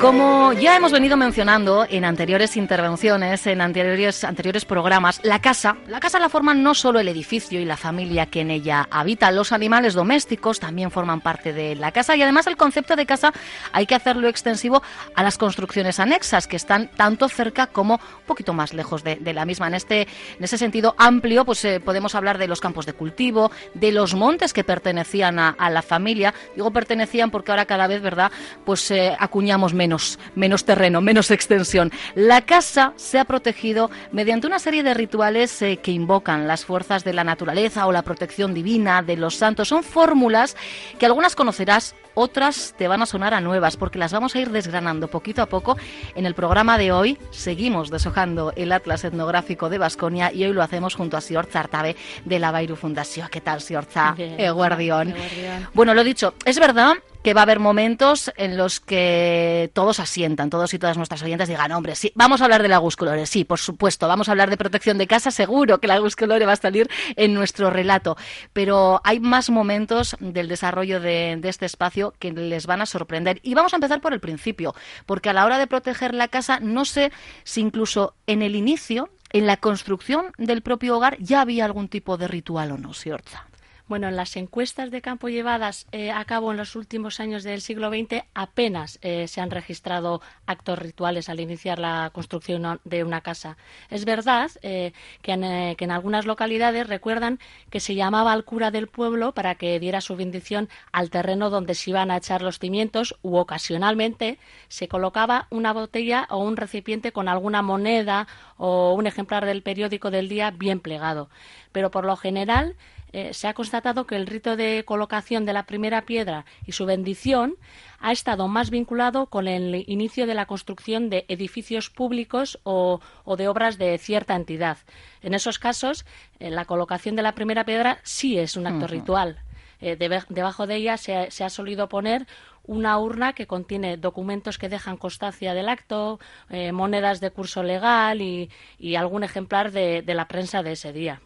Como ya hemos venido mencionando en anteriores intervenciones, en anteriores, anteriores programas, la casa, la casa la forman no solo el edificio y la familia que en ella habita, los animales domésticos también forman parte de la casa y además el concepto de casa hay que hacerlo extensivo a las construcciones anexas que están tanto cerca como un poquito más lejos de, la misma. En este, en ese sentido amplio, pues eh, podemos hablar de los campos de cultivo, de los montes que pertenecían a, a la familia. Digo pertenecían porque ahora cada vez, ¿verdad? Pues eh, acuñamos menos menos, menos terreno, menos extensión. La casa se ha protegido mediante una serie de rituales eh, que invocan las fuerzas de la naturaleza o la protección divina de los santos. Son fórmulas que algunas conocerás, otras te van a sonar a nuevas, porque las vamos a ir desgranando poquito a poco. En el programa de hoy seguimos deshojando el Atlas Etnográfico de Vasconia y hoy lo hacemos junto a Sior Zartabe de la Bairu Fundación. ¿Qué tal, Siorza? Bien. Eguardión. Eguardión. Bueno, lo dicho, es verdad que va a haber momentos en los que todos asientan, todos y todas nuestras oyentes digan, hombre, sí, vamos a hablar de la Guscolore, sí, por supuesto, vamos a hablar de protección de casa, seguro que la Guscolore va a salir en nuestro relato, pero hay más momentos del desarrollo de, de este espacio que les van a sorprender. Y vamos a empezar por el principio, porque a la hora de proteger la casa, no sé si incluso en el inicio, en la construcción del propio hogar, ya había algún tipo de ritual o no, Siorza. Bueno, en las encuestas de campo llevadas eh, a cabo en los últimos años del siglo XX apenas eh, se han registrado actos rituales al iniciar la construcción de una casa. Es verdad eh, que, en, que en algunas localidades recuerdan que se llamaba al cura del pueblo para que diera su bendición al terreno donde se iban a echar los cimientos u ocasionalmente se colocaba una botella o un recipiente con alguna moneda o un ejemplar del periódico del día bien plegado. Pero por lo general eh, se ha constatado que el rito de colocación de la primera piedra y su bendición ha estado más vinculado con el inicio de la construcción de edificios públicos o, o de obras de cierta entidad. En esos casos, eh, la colocación de la primera piedra sí es un acto ritual. Eh, debajo de ella se, ha- se ha solido poner una urna que contiene documentos que dejan constancia del acto, eh, monedas de curso legal y, y algún ejemplar de, de la prensa de ese día.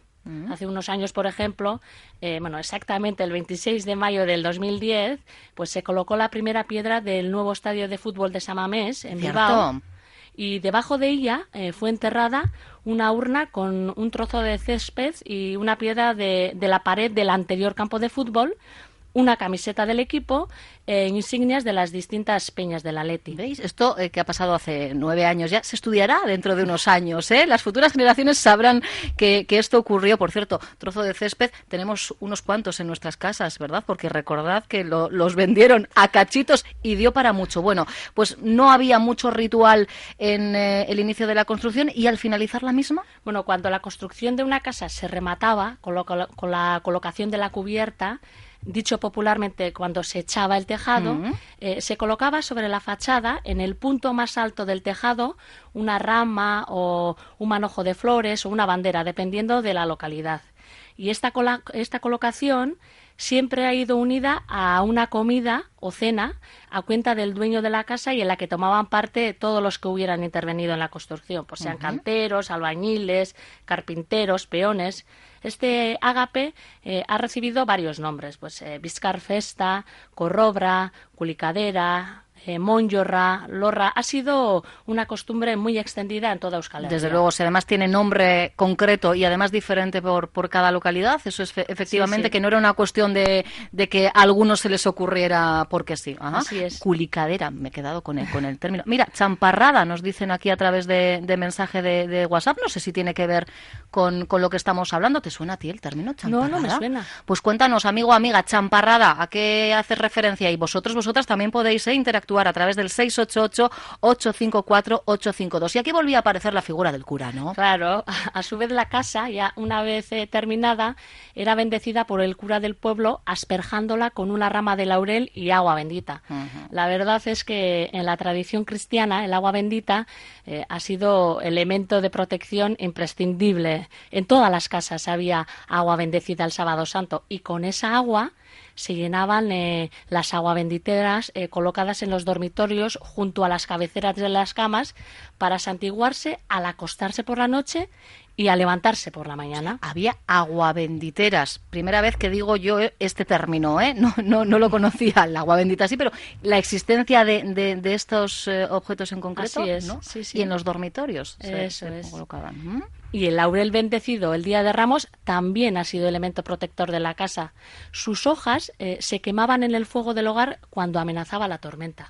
Hace unos años, por ejemplo, eh, bueno, exactamente el 26 de mayo del 2010, pues se colocó la primera piedra del nuevo estadio de fútbol de Samamés en Bilbao. Y debajo de ella eh, fue enterrada una urna con un trozo de césped y una piedra de, de la pared del anterior campo de fútbol, una camiseta del equipo e insignias de las distintas peñas del Atleti. ¿Veis? Esto eh, que ha pasado hace nueve años ya se estudiará dentro de unos años. ¿eh? Las futuras generaciones sabrán que, que esto ocurrió. Por cierto, trozo de césped, tenemos unos cuantos en nuestras casas, ¿verdad? Porque recordad que lo- los vendieron a cachitos y dio para mucho. Bueno, pues no había mucho ritual en eh, el inicio de la construcción y al finalizar la misma. Bueno, cuando la construcción de una casa se remataba con, lo- con la colocación de la cubierta, dicho popularmente cuando se echaba el tejado, Mm. eh, se colocaba sobre la fachada, en el punto más alto del tejado, una rama o un manojo de flores o una bandera, dependiendo de la localidad. Y esta, esta colocación siempre ha ido unida a una comida o cena a cuenta del dueño de la casa y en la que tomaban parte todos los que hubieran intervenido en la construcción, pues sean canteros, albañiles, carpinteros, peones. Este ágape eh, ha recibido varios nombres, pues eh, Vizcar Festa, Corrobra, Culicadera, eh, Monjorra, Lorra. Ha sido una costumbre muy extendida en toda Euskal Herria. Desde luego, si además tiene nombre concreto y además diferente por, por cada localidad, eso es fe- efectivamente Sí, sí. que no era una cuestión de, de que a algunos se les ocurriera porque sí. Ajá. Así es. Culicadera, me he quedado con el, con el término. Mira, champarrada nos dicen aquí a través de, de mensaje de, de WhatsApp, no sé si tiene que ver con, con lo que estamos hablando. ¿Te suena a ti el término champarrada? No, no me suena. Pues cuéntanos, amigo o amiga, champarrada, ¿a qué hace referencia? Y vosotros, vosotras también podéis eh, interactuar a través del 688-854-852. Y aquí volvía a aparecer la figura del cura, ¿no? Claro, a su vez la casa, ya una vez eh, terminada, era bendecida por el cura del pueblo asperjándola con una rama de laurel y agua bendita. La verdad es que en la tradición cristiana el agua bendita eh, ha sido elemento de protección imprescindible. En todas las casas había agua bendecida el sábado santo y con esa agua se llenaban eh, las aguabenditeras eh, colocadas en los dormitorios junto a las cabeceras de las camas para santiguarse al acostarse por la noche y a levantarse por la mañana. Había aguabenditeras. Primera vez que digo yo este término, ¿eh? No, no, no lo conocía, el agua bendita sí, pero la existencia de, de, estos eh, objetos en concreto, Así es, ¿no? sí, sí. Y en los dormitorios Eso se, es. colocaban. ¿Mm? Y el laurel bendecido el día de Ramos también ha sido elemento protector de la casa. Sus hojas eh, se quemaban en el fuego del hogar cuando amenazaba la tormenta.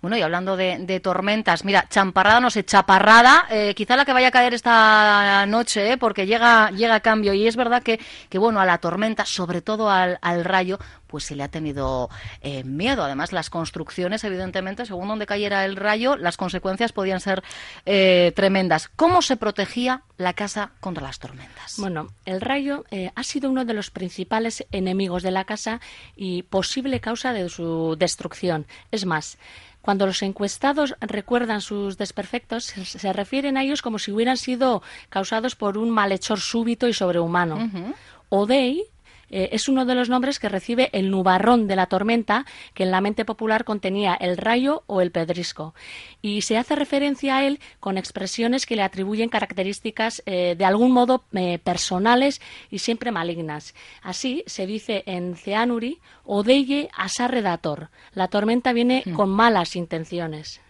Bueno, y hablando de, tormentas, mira, champarrada no sé, chaparrada, eh, quizá la que vaya a caer esta noche, ¿eh? porque llega, llega cambio. Y es verdad que, que, bueno, a la tormenta, sobre todo al, al rayo, pues se le ha tenido eh, miedo. Además, las construcciones, evidentemente, según donde cayera el rayo, las consecuencias podían ser eh, tremendas. ¿Cómo se protegía la casa contra las tormentas? Bueno, el rayo eh, ha sido uno de los principales enemigos de la casa y posible causa de su destrucción. Es más, cuando los encuestados recuerdan sus desperfectos, se, se, refieren a ellos como si hubieran sido causados por un malhechor súbito y sobrehumano. Uh -huh. Odey eh, es uno de los nombres que recibe el nubarrón de la tormenta, que en la mente popular contenía el rayo o el pedrisco. Y se hace referencia a él con expresiones que le atribuyen características eh, de algún modo eh, personales y siempre malignas. Así se dice en Ceanuri, Odeye asarredator. La tormenta viene con malas intenciones.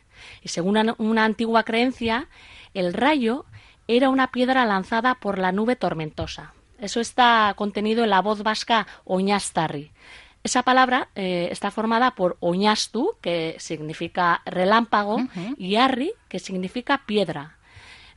Y según una, una antigua creencia, el rayo era una piedra lanzada por la nube tormentosa. Eso está contenido en la voz vasca oñastarri. Esa palabra eh, está formada por oñastu, que significa relámpago, uh -huh. y arri, que significa piedra.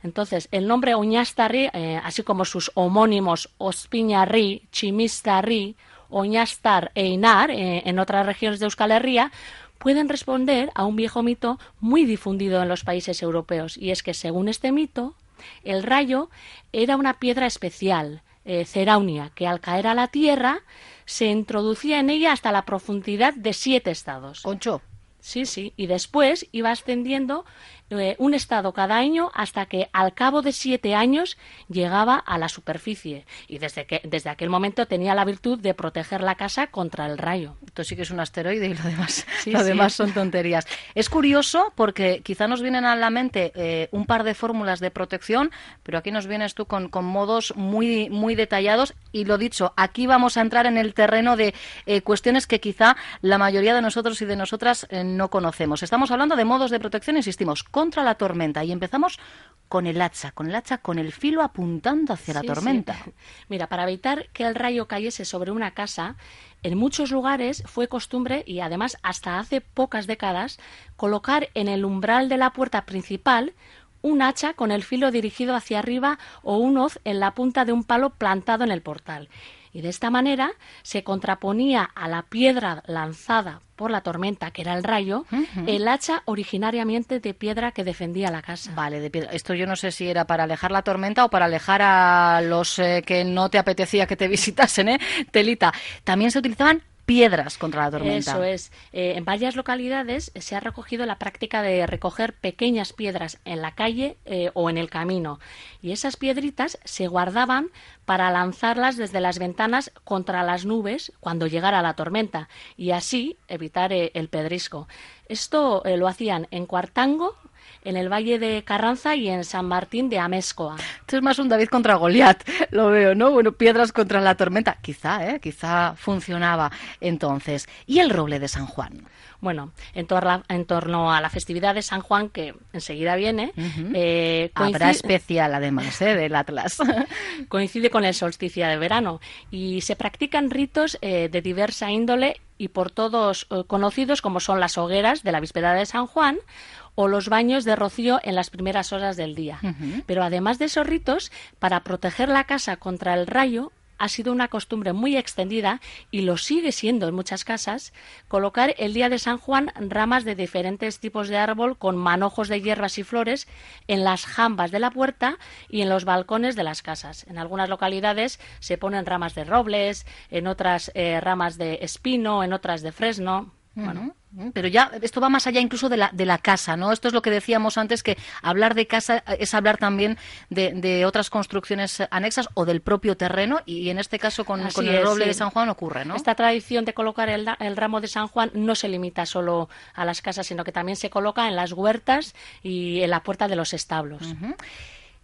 Entonces, el nombre oñastarri, eh, así como sus homónimos ospiñarri, chimistarri, oñastar e inar, eh, en otras regiones de Euskal Herria, pueden responder a un viejo mito muy difundido en los países europeos. Y es que, según este mito, el rayo era una piedra especial, eh, ceraunia, que al caer a la tierra se introducía en ella hasta la profundidad de siete estados. Ocho. Sí, sí, y después iba ascendiendo eh, un estado cada año hasta que al cabo de siete años llegaba a la superficie y desde, que, desde aquel momento tenía la virtud de proteger la casa contra el rayo. Esto sí que es un asteroide y lo demás, sí, lo sí. demás son tonterías. Es curioso porque quizá nos vienen a la mente eh, un par de fórmulas de protección, pero aquí nos vienes tú con, con, modos muy, muy detallados y lo dicho, aquí vamos a entrar en el terreno de eh, cuestiones que quizá la mayoría de nosotros y de nosotras no conocemos. Estamos hablando de modos de protección, insistimos, contra la tormenta y empezamos con el hacha, con el hacha con el filo apuntando hacia sí, la tormenta. Sí. Mira, para evitar que el rayo cayese sobre una casa, en muchos lugares fue costumbre y además hasta hace pocas décadas colocar en el umbral de la puerta principal un hacha con el filo dirigido hacia arriba o un hoz en la punta de un palo plantado en el portal. Y de esta manera se contraponía a la piedra lanzada por la tormenta, que era el rayo, uh -huh. el hacha originariamente de piedra que defendía la casa. Vale, de piedra. Esto yo no sé si era para alejar la tormenta o para alejar a los eh, que no te apetecía que te visitasen, ¿eh? Telita. También se utilizaban piedras contra la tormenta. Eso es. Eh, en varias localidades se ha recogido la práctica de recoger pequeñas piedras en la calle eh, o en el camino. Y esas piedritas se guardaban para lanzarlas desde las ventanas contra las nubes cuando llegara la tormenta y así evitar eh, el pedrisco. Esto lo hacían en Cuartango, en el Valle de Carranza y en San Martín de Améscoa. Esto es más un David contra Goliat, lo veo, ¿no? Bueno, piedras contra la tormenta. Quizá, ¿eh? Quizá funcionaba entonces. ¿Y el roble de San Juan? Bueno, en, torno, en torno a la festividad de San Juan, que enseguida viene... Uh -huh. eh, coincide... Habrá especial, además, ¿eh? del Atlas. coincide con el solsticio de verano y se practican ritos eh, de diversa índole y por todos eh, conocidos como son las hogueras de la víspera de San Juan o los baños de rocío en las primeras horas del día. Uh -huh. Pero además de esos ritos, para proteger la casa contra el rayo, ha sido una costumbre muy extendida y lo sigue siendo en muchas casas colocar el día de San Juan ramas de diferentes tipos de árbol con manojos de hierbas y flores en las jambas de la puerta y en los balcones de las casas. En algunas localidades se ponen ramas de robles, en otras eh, ramas de espino, en otras de fresno. Bueno, pero ya esto va más allá incluso de la, de la casa, ¿no? Esto es lo que decíamos antes, que hablar de casa es hablar también de, de otras construcciones anexas o del propio terreno y en este caso con, el roble sí. de San Juan ocurre, ¿no? Esta tradición de colocar el, el ramo de San Juan no se limita solo a las casas, sino que también se coloca en las huertas y en la puerta de los establos.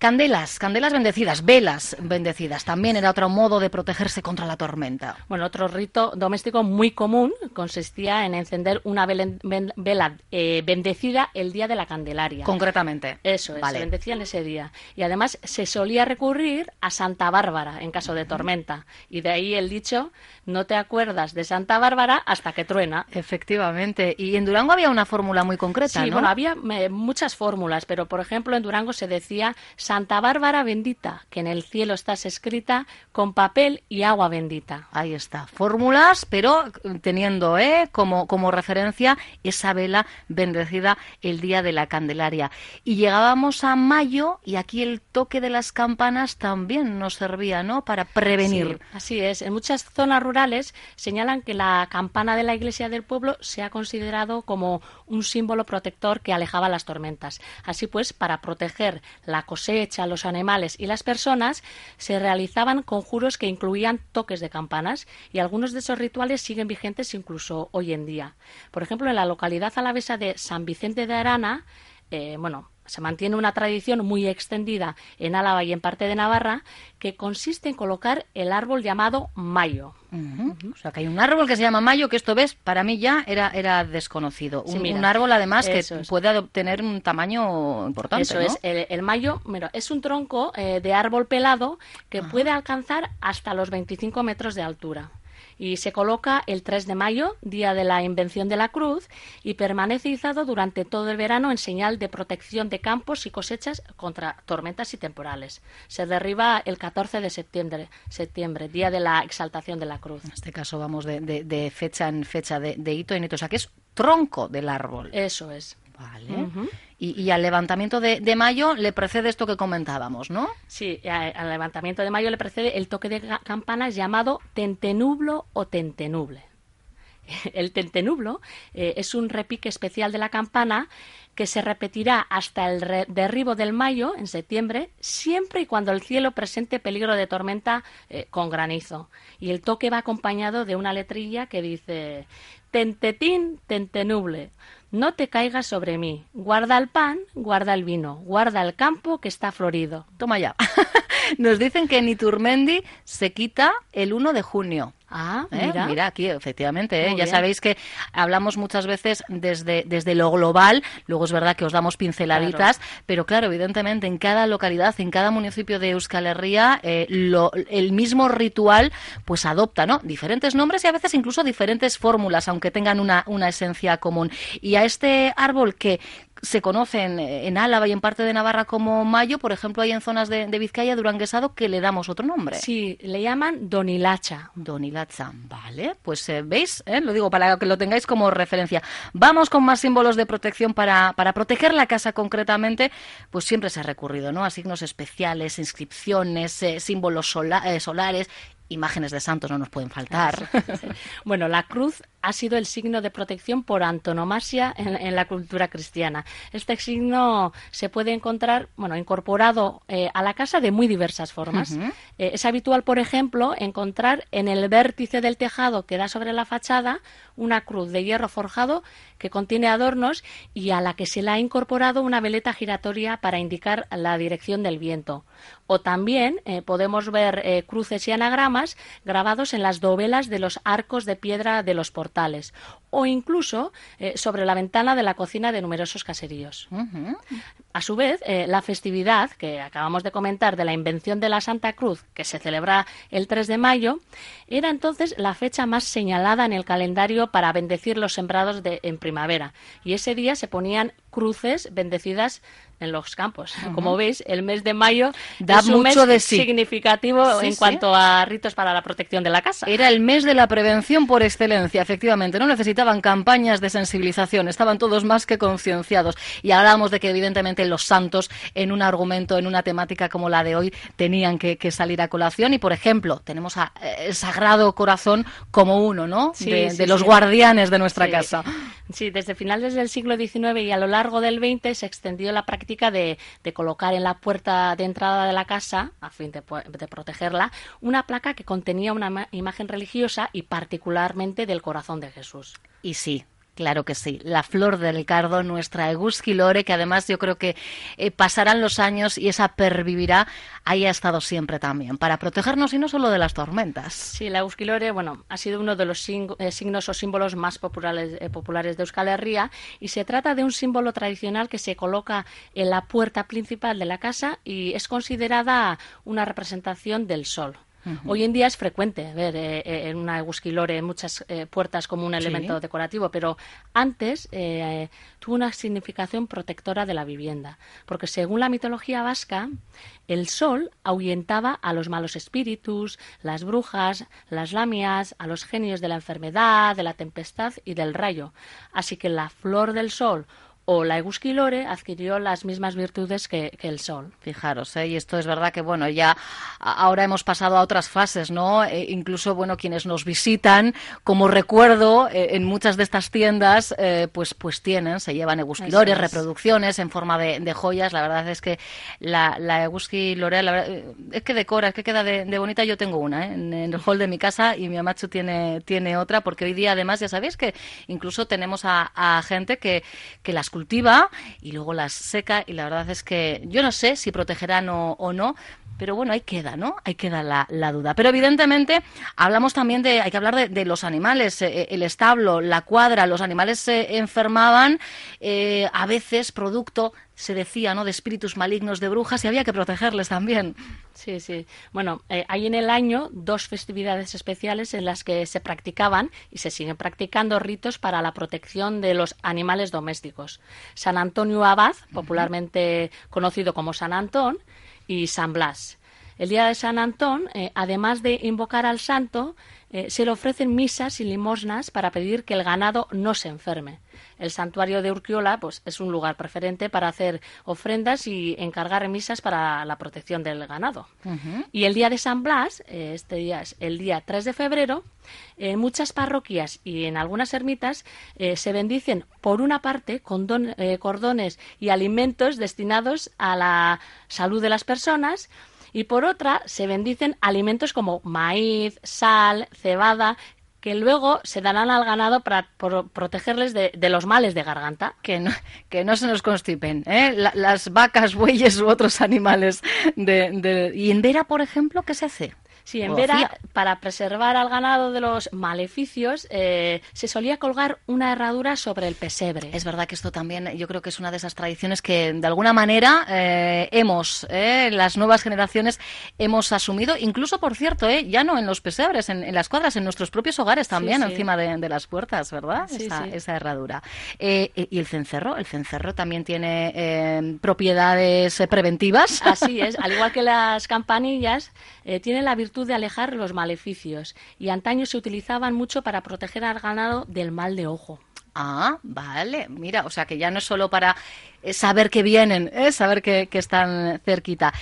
Candelas, candelas bendecidas, velas bendecidas, también era otro modo de protegerse contra la tormenta. Bueno, otro rito doméstico muy común consistía en encender una vela eh, bendecida el día de la Candelaria. Concretamente. Eso es, Vale. se bendecía en ese día. Y además se solía recurrir a Santa Bárbara en caso de tormenta. Y de ahí el dicho, no te acuerdas de Santa Bárbara hasta que truena. Efectivamente. Y en Durango había una fórmula muy concreta, Sí, ¿no? bueno, había eh, muchas fórmulas, pero por ejemplo en Durango se decía Santa Bárbara bendita, que en el cielo estás escrita con papel y agua bendita. Ahí está, fórmulas, pero teniendo ¿eh? como, como referencia esa vela bendecida el día de la Candelaria. Y llegábamos a mayo y aquí el toque de las campanas también nos servía, ¿no? Para prevenir. Sí, así es. En muchas zonas rurales señalan que la campana de la iglesia del pueblo se ha considerado como un símbolo protector que alejaba las tormentas. Así pues, para proteger la cosecha, los animales y las personas, se realizaban conjuros que incluían toques de campanas y algunos de esos rituales siguen vigentes incluso hoy en día. Por ejemplo, en la localidad alavesa de San Vicente de Arana, eh, bueno, se mantiene una tradición muy extendida en Álava y en parte de Navarra que consiste en colocar el árbol llamado mayo. O sea, que hay un árbol que se llama mayo, que esto ves, para mí ya era, era desconocido. Sí, un, mira, un árbol, además, que es. puede obtener un tamaño importante. Eso ¿no? es, el, el mayo mira, es un tronco eh, de árbol pelado que puede alcanzar hasta los 25 metros de altura. Y se coloca el 3 de mayo, día de la invención de la cruz, y permanece izado durante todo el verano en señal de protección de campos y cosechas contra tormentas y temporales. Se derriba el 14 de septiembre, septiembre día de la exaltación de la cruz. En este caso vamos de, de- de fecha en fecha, de, de hito en hito. O sea, que es tronco del árbol. Eso es. Vale. Y, y al levantamiento de, de mayo le precede esto que comentábamos, ¿no? Sí, a- al levantamiento de mayo le precede el toque de campanas llamado tentenublo o tentenuble. El tentenublo eh, es un repique especial de la campana que se repetirá hasta el re- derribo del mayo, en septiembre, siempre y cuando el cielo presente peligro de tormenta eh, con granizo. Y el toque va acompañado de una letrilla que dice Tentetín, tentenuble, no te caigas sobre mí. Guarda el pan, guarda el vino, guarda el campo que está florido. Toma ya. Nos dicen que en Iturmendi se quita el 1 de junio. Ah, ¿Eh? mira. aquí, efectivamente. ¿eh? Ya bien. sabéis que hablamos muchas veces desde, desde lo global, luego es verdad que os damos pinceladitas, pero claro, evidentemente en cada localidad, en cada municipio de Euskal Herria, eh, lo- el mismo ritual pues adopta ¿no? diferentes nombres y a veces incluso diferentes fórmulas, aunque tengan una, una esencia común. Y a este árbol que se conocen en Álava y en parte de Navarra como mayo, por ejemplo, hay en zonas de, de Vizcaya, Duranguesado, que le damos otro nombre. Sí, le llaman donilacha. Donilatza, vale, pues eh, veis, ¿Eh? lo digo para que lo tengáis como referencia. Vamos con más símbolos de protección para, para proteger la casa concretamente, pues siempre se ha recurrido, ¿no? A signos especiales, inscripciones, eh, símbolos sola- eh, solares, imágenes de santos no nos pueden faltar. Bueno, la cruz ha sido el signo de protección por antonomasia en, en la cultura cristiana. Este signo se puede encontrar, bueno, incorporado eh, a la casa de muy diversas formas. Eh, es habitual, por ejemplo, encontrar en el vértice del tejado que da sobre la fachada una cruz de hierro forjado que contiene adornos y a la que se le ha incorporado una veleta giratoria para indicar la dirección del viento. O también eh, podemos ver cruces y anagramas grabados en las dovelas de los arcos de piedra de los portales. O incluso eh, sobre la ventana de la cocina de numerosos caseríos. A su vez, eh, la festividad que acabamos de comentar de la invención de la Santa Cruz, que se celebra el 3 de mayo, era entonces la fecha más señalada en el calendario para bendecir los sembrados de, en primavera. Y ese día se ponían cruces bendecidas en los campos. Como veis, el mes de mayo Da es un mucho mes de sí. significativo Sí, en sí. cuanto a ritos para la protección de la casa. Era el mes de la prevención por excelencia, efectivamente. No necesitaban campañas de sensibilización, estaban todos más que concienciados. Y hablábamos de que, evidentemente, los santos, en un argumento, en una temática como la de hoy, tenían que, que salir a colación. Y, por ejemplo, tenemos a, eh, el Sagrado Corazón como uno, ¿no? De, los guardianes de nuestra casa. Sí, desde finales del siglo XIX y a lo largo del XX se extendió la práctica de, colocar en la puerta de entrada de la casa, a fin de, de protegerla, una placa que contenía una ma- imagen religiosa y particularmente del corazón de Jesús. Y sí. Claro que sí, la flor del cardo, nuestra Egusquilore, que además yo creo que eh, pasarán los años y esa pervivirá, ahí ha estado siempre también, para protegernos y no solo de las tormentas. Sí, la Eusquilore, bueno, ha sido uno de los eh, signos o símbolos más populares, eh, populares de Euskal Herria y se trata de un símbolo tradicional que se coloca en la puerta principal de la casa y es considerada una representación del sol. Hoy en día es frecuente ver eh, eh, en una Eusquilore en muchas eh, puertas como un elemento decorativo, pero antes eh, tuvo una significación protectora de la vivienda, porque según la mitología vasca, el sol ahuyentaba a los malos espíritus, las brujas, las lamias, a los genios de la enfermedad, de la tempestad y del rayo. Así que la flor del sol o la Egusquilore adquirió las mismas virtudes que, que el sol. Fijaros, ¿eh? y esto es verdad que bueno, ya ahora hemos pasado a otras fases, ¿no? Eh, incluso bueno, quienes nos visitan, como recuerdo, eh, en muchas de estas tiendas, eh, pues pues tienen, se llevan egusquilores, reproducciones en forma de, de joyas. La verdad es que la, la egusquilore, la verdad, eh, es que decora, es que queda de, de bonita. Yo tengo una, ¿eh? en, en el hall de mi casa y mi amachu tiene tiene otra, porque hoy día además ya sabéis que incluso tenemos a, a gente que que las cultiva y luego las seca y la verdad es que yo no sé si protegerán o, o no. Pero bueno, ahí queda, ¿no? Ahí queda la, la duda. Pero evidentemente hablamos también de, hay que hablar de, de los animales, eh, el establo, la cuadra, los animales se enfermaban, eh, a veces producto, se decía, ¿no? De espíritus malignos, de brujas y había que protegerles también. Sí, sí. Bueno, eh, hay en el año dos festividades especiales en las que se practicaban y se siguen practicando ritos para la protección de los animales domésticos. San Antonio Abad, popularmente conocido como San Antón, y San Blas. El día de San Antón, eh, además de invocar al santo, eh, se le ofrecen misas y limosnas para pedir que el ganado no se enferme. El santuario de Urquiola pues, es un lugar preferente para hacer ofrendas y encargar misas para la protección del ganado. Y el día de San Blas, eh, este día es el día 3 de febrero, en muchas parroquias y en algunas ermitas se bendicen, por una parte, eh, cordones y alimentos destinados a la salud de las personas y por otra se bendicen alimentos como maíz, sal, cebada, que luego se darán al ganado para protegerles de, los males de garganta. Que no, que no se nos constipen, ¿eh? La- las vacas, bueyes u otros animales. De, de- ¿Y en Vera, por ejemplo, qué se hace? Sí, en Vera, para preservar al ganado de los maleficios, eh, se solía colgar una herradura sobre el pesebre. Es verdad que esto también yo creo que es una de esas tradiciones que de alguna manera eh, hemos, eh, las nuevas generaciones hemos asumido, incluso por cierto, eh, ya no en los pesebres, en, en las cuadras, en nuestros propios hogares también, sí. encima de, de las puertas, ¿verdad? Sí, esa, herradura. Eh, y el cencerro, el cencerro también tiene propiedades preventivas. Así es, al igual que las campanillas, tienen la virtud de alejar los maleficios y antaño se utilizaban mucho para proteger al ganado del mal de ojo. Ah, vale. Mira, o sea que ya no es solo para eh, saber que vienen, ¿eh? saber que, están cerquita.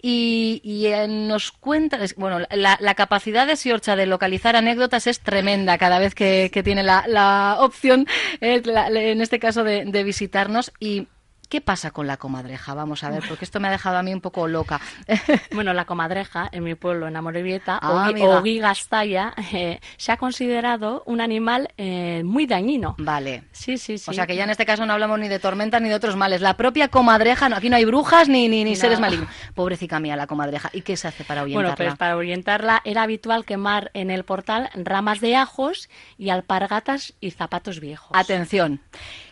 Y, eh, nos cuenta, bueno, la, la capacidad de Siorcha de localizar anécdotas es tremenda cada vez que, tiene la, la opción, eh, en este caso, de, de visitarnos. Y ¿Qué pasa con la comadreja? Vamos a ver, porque esto me ha dejado a mí un poco loca. Bueno, la comadreja, en mi pueblo, en Amorebieta, Ah, o, guigastaya, eh, se ha considerado un animal eh, muy dañino. Vale. Sí, sí, sí. O sea que ya en este caso no hablamos ni de tormentas ni de otros males. La propia comadreja, no, aquí no hay brujas ni, ni, ni No. seres malignos. Pobrecita mía, la comadreja. ¿Y qué se hace para Bueno, ahuyentarla? pues para orientarla era habitual quemar en el portal ramas de ajos y alpargatas y zapatos viejos. Atención.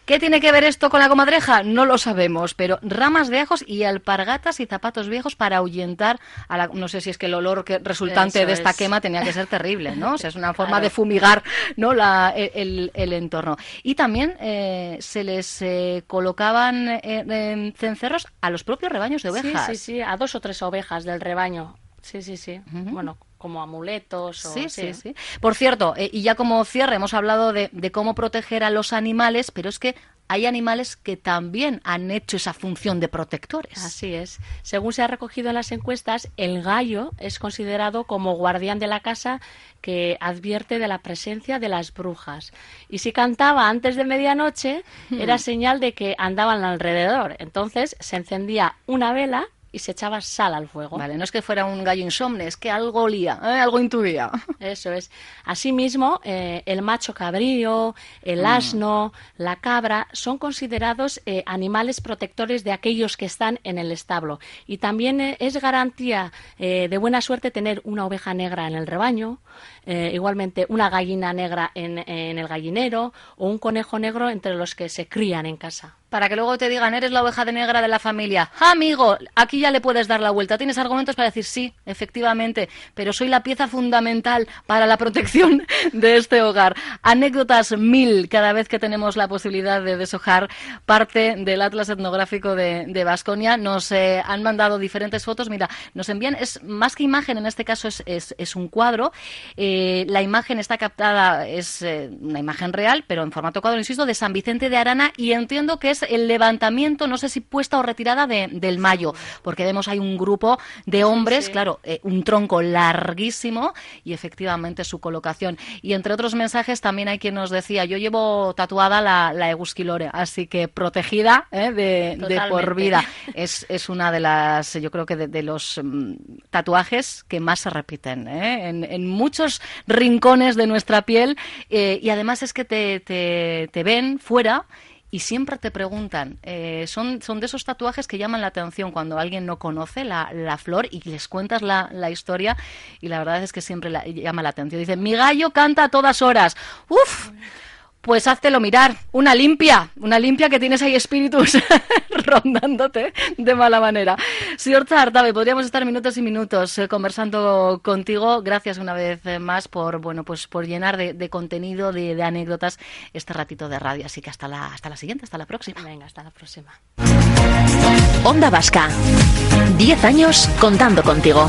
¿Qué tiene que ver esto con la comadreja? No lo sabemos, pero ramas de ajos y alpargatas y zapatos viejos para ahuyentar a la... No sé si es que el olor que resultante Eso de esta es. quema tenía que ser terrible, ¿no? O sea, es una forma Claro. de fumigar ¿no? la, el, el entorno. Y también eh, se les eh, colocaban eh, cencerros a los propios rebaños de ovejas. Sí, sí, sí, a dos o tres ovejas del rebaño. Sí, sí, sí. Bueno, como amuletos o... Sí, sí, sí. Por cierto, eh, y ya como cierre, hemos hablado de, de cómo proteger a los animales, pero es que hay animales que también han hecho esa función de protectores. Así es. Según se ha recogido en las encuestas, el gallo es considerado como guardián de la casa que advierte de la presencia de las brujas. Y si cantaba antes de medianoche, era señal de que andaban alrededor. Entonces se encendía una vela y se echaba sal al fuego. Vale, no es que fuera un gallo insomne, es que algo olía, ¿eh? algo intuía. Eso es. Asimismo, eh, el macho cabrío, el asno, la cabra son considerados eh, animales protectores de aquellos que están en el establo. Y también es garantía de buena suerte tener una oveja negra en el rebaño, igualmente una gallina negra en, en el gallinero o un conejo negro entre los que se crían en casa. Para que luego te digan, eres la oveja de negra de la familia. Ah, amigo, aquí ya le puedes dar la vuelta. Tienes argumentos para decir, sí, efectivamente, pero soy la pieza fundamental para la protección de este hogar. Anécdotas mil cada vez que tenemos la posibilidad de deshojar parte del Atlas Etnográfico de Vasconia. nos eh, han mandado diferentes fotos. Mira, nos envían, es más que imagen, en este caso es, es, un cuadro. Eh, la imagen está captada, es eh, una imagen real, pero en formato cuadro, insisto, de San Vicente de Arana y entiendo que es el levantamiento, no sé si puesta o retirada de, del Mayo, porque vemos hay un grupo de hombres, sí. claro, eh, un tronco larguísimo y efectivamente su colocación. Y entre otros mensajes también hay quien nos decía, yo llevo tatuada la, la Egusquilore, así que protegida eh, de, de, por vida. Es, es una de las, yo creo que de, de los mm, tatuajes que más se repiten ¿eh? en, en muchos rincones de nuestra piel eh, y además es que te, te, te ven fuera y siempre te preguntan, eh, son, son de esos tatuajes que llaman la atención cuando alguien no conoce la, la flor y les cuentas la, la, historia y la verdad es que siempre la, llama la atención. Dice, mi gallo canta a todas horas. Uf, pues háztelo mirar, una limpia, una limpia que tienes ahí espíritus rondándote de mala manera. Señor Tartabe, podríamos estar minutos y minutos eh, conversando contigo. Gracias una vez más por bueno pues por llenar de, de contenido, de, de, anécdotas este ratito de radio. Así que hasta la, hasta la siguiente, hasta la próxima. Venga, hasta la próxima. Onda Vasca. Diez años contando contigo.